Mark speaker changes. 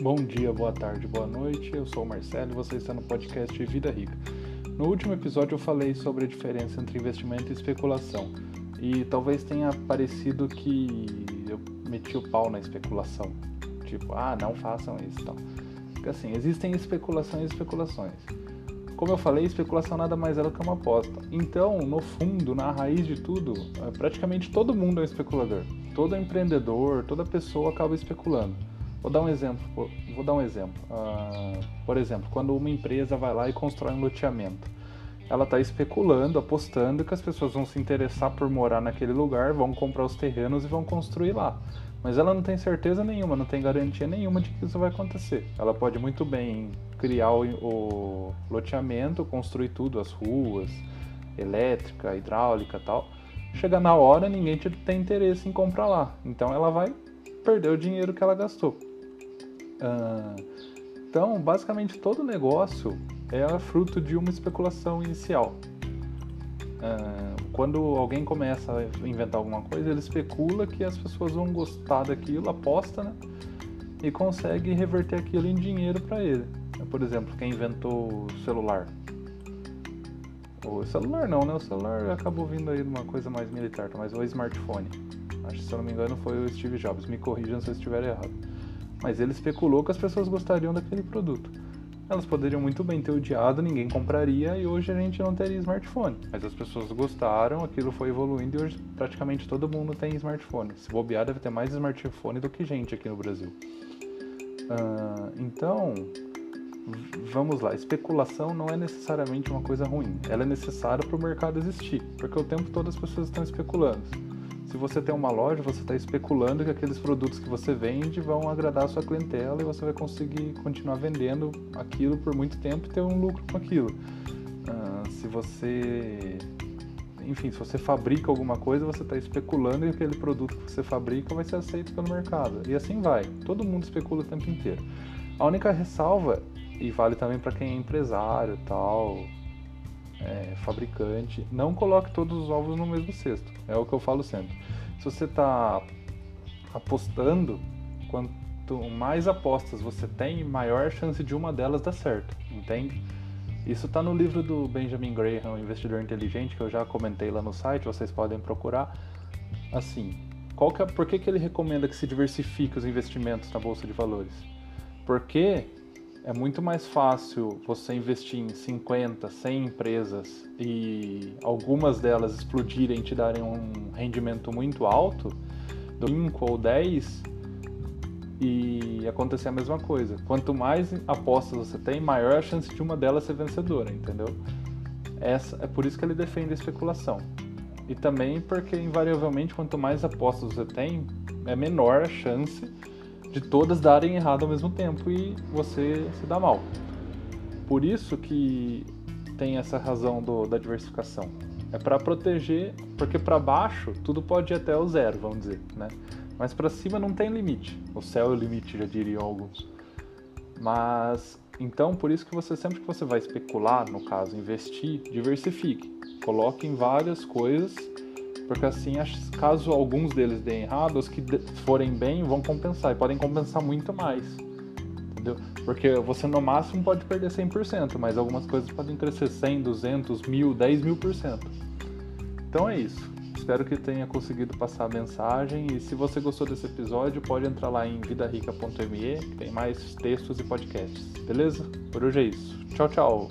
Speaker 1: Bom dia, boa tarde, boa noite. Eu sou o Marcelo e você está no podcast Vida Rica. No último episódio eu falei sobre a diferença entre investimento e especulação. E talvez tenha parecido que eu meti o pau na especulação. Tipo, ah, não façam isso e tal. Porque assim, existem especulações e especulações. Como eu falei, especulação nada mais é do que uma aposta. Então, no fundo, na raiz de tudo, é, praticamente todo mundo é um especulador. Todo empreendedor, toda pessoa acaba especulando. Vou dar um exemplo. Vou dar um exemplo. Uh, por exemplo, quando uma empresa vai lá e constrói um loteamento, ela está especulando, apostando que as pessoas vão se interessar por morar naquele lugar, vão comprar os terrenos e vão construir lá. Mas ela não tem certeza nenhuma, não tem garantia nenhuma de que isso vai acontecer. Ela pode muito bem criar o, o loteamento, construir tudo, as ruas, elétrica, hidráulica tal. Chegar na hora, ninguém tem interesse em comprar lá. Então ela vai perder o dinheiro que ela gastou. Ah, então, basicamente, todo negócio é fruto de uma especulação inicial. Ah, quando alguém começa a inventar alguma coisa, ele especula que as pessoas vão gostar daquilo, aposta, né? E consegue reverter aquilo em dinheiro para ele. Por exemplo, quem inventou o celular. O celular não, né? O celular acabou vindo aí de uma coisa mais militar, tá? mas o smartphone. Acho que se eu não me engano foi o Steve Jobs. Me corrijam se eu estiver errado. Mas ele especulou que as pessoas gostariam daquele produto. Elas poderiam muito bem ter odiado, ninguém compraria e hoje a gente não teria smartphone. Mas as pessoas gostaram, aquilo foi evoluindo e hoje praticamente todo mundo tem smartphone. Se bobear, deve ter mais smartphone do que gente aqui no Brasil. Uh, então, vamos lá, especulação não é necessariamente uma coisa ruim. Ela é necessária para o mercado existir, porque o tempo todo as pessoas estão especulando. Se você tem uma loja, você está especulando que aqueles produtos que você vende vão agradar a sua clientela e você vai conseguir continuar vendendo aquilo por muito tempo e ter um lucro com aquilo. Uh, se você enfim, se você fabrica alguma coisa, você está especulando que aquele produto que você fabrica vai ser aceito pelo mercado. E assim vai. Todo mundo especula o tempo inteiro. A única ressalva, e vale também para quem é empresário tal, é, fabricante, não coloque todos os ovos no mesmo cesto. É o que eu falo sempre. Se você está apostando, quanto mais apostas você tem, maior chance de uma delas dar certo, entende? Isso está no livro do Benjamin Graham, Investidor Inteligente, que eu já comentei lá no site, vocês podem procurar. Assim, qual que é, por que, que ele recomenda que se diversifique os investimentos na Bolsa de Valores? Porque é muito mais fácil você investir em 50, 100 empresas e algumas delas explodirem e te darem um rendimento muito alto, 5 ou 10, e acontecer a mesma coisa. Quanto mais apostas você tem, maior a chance de uma delas ser vencedora, entendeu? Essa, é por isso que ele defende a especulação. E também porque, invariavelmente, quanto mais apostas você tem, é menor a chance de todas darem errado ao mesmo tempo e você se dá mal. Por isso que tem essa razão do, da diversificação. É para proteger, porque para baixo tudo pode ir até o zero, vamos dizer, né? Mas para cima não tem limite. O céu é o limite, já diriam alguns. Mas então, por isso que você sempre que você vai especular, no caso, investir, diversifique. Coloque em várias coisas porque assim, caso alguns deles deem errado, os que forem bem vão compensar e podem compensar muito mais. Entendeu? Porque você no máximo pode perder 100%, mas algumas coisas podem crescer 100, 200, 1000, 10 mil por cento. Então é isso. Espero que tenha conseguido passar a mensagem e se você gostou desse episódio, pode entrar lá em vidarica.me, que tem mais textos e podcasts. Beleza? Por hoje é isso. Tchau, tchau.